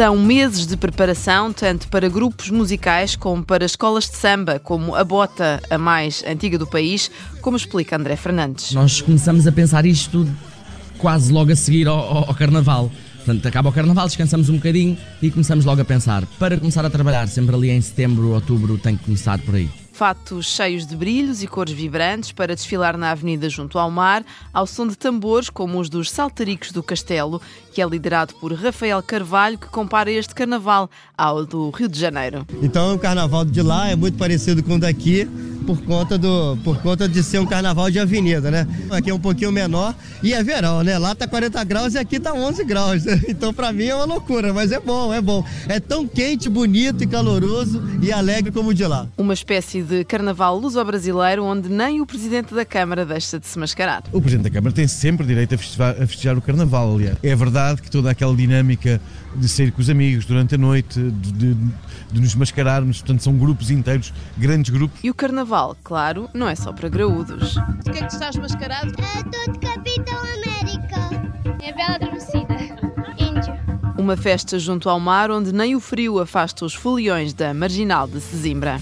São meses de preparação, tanto para grupos musicais como para escolas de samba, como a Bota, a mais antiga do país, como explica André Fernandes. Nós começamos a pensar isto quase logo a seguir ao, ao, ao Carnaval. Portanto, acaba o Carnaval, descansamos um bocadinho e começamos logo a pensar. Para começar a trabalhar, sempre ali em setembro, outubro, tem que começar por aí fatos cheios de brilhos e cores vibrantes para desfilar na avenida junto ao mar, ao som de tambores como os dos Saltaricos do Castelo, que é liderado por Rafael Carvalho, que compara este carnaval ao do Rio de Janeiro. Então o carnaval de lá é muito parecido com o daqui, por conta, do, por conta de ser um carnaval de avenida, né? Aqui é um pouquinho menor e é verão, né? Lá tá 40 graus e aqui tá 11 graus. Né? Então para mim é uma loucura, mas é bom, é bom. É tão quente, bonito e caloroso e alegre como o de lá. Uma espécie de carnaval luso-brasileiro onde nem o presidente da Câmara deixa de se mascarar. O presidente da Câmara tem sempre direito a festejar, a festejar o carnaval, aliás. É verdade que toda aquela dinâmica de sair com os amigos durante a noite, de, de, de nos mascararmos, portanto são grupos inteiros, grandes grupos. E o carnaval, claro, não é só para graúdos. O que é que estás mascarado? Estou de Capitão América. É Bela Adormecida. Índio. Uma festa junto ao mar onde nem o frio afasta os foliões da marginal de Sesimbra.